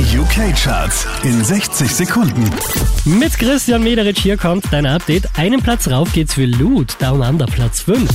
Die UK-Charts in 60 Sekunden. Mit Christian Mederich hier kommt dein Update. Einen Platz rauf geht's für Loot, Down Under Platz 5.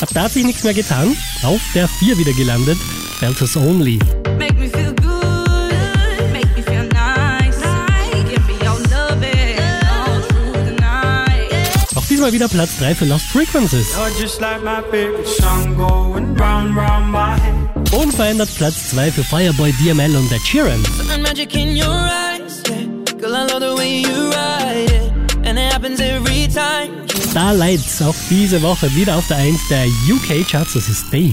Ab da hat sich nichts mehr getan. Auf der 4 wieder gelandet. Belters Only. Diesmal wieder Platz 3 für Lost Frequencies. Unverändert Platz 2 für Fireboy DML und Ed Sheeran. Starlights auch diese Woche wieder auf der 1 der UK Charts. Das ist Dave.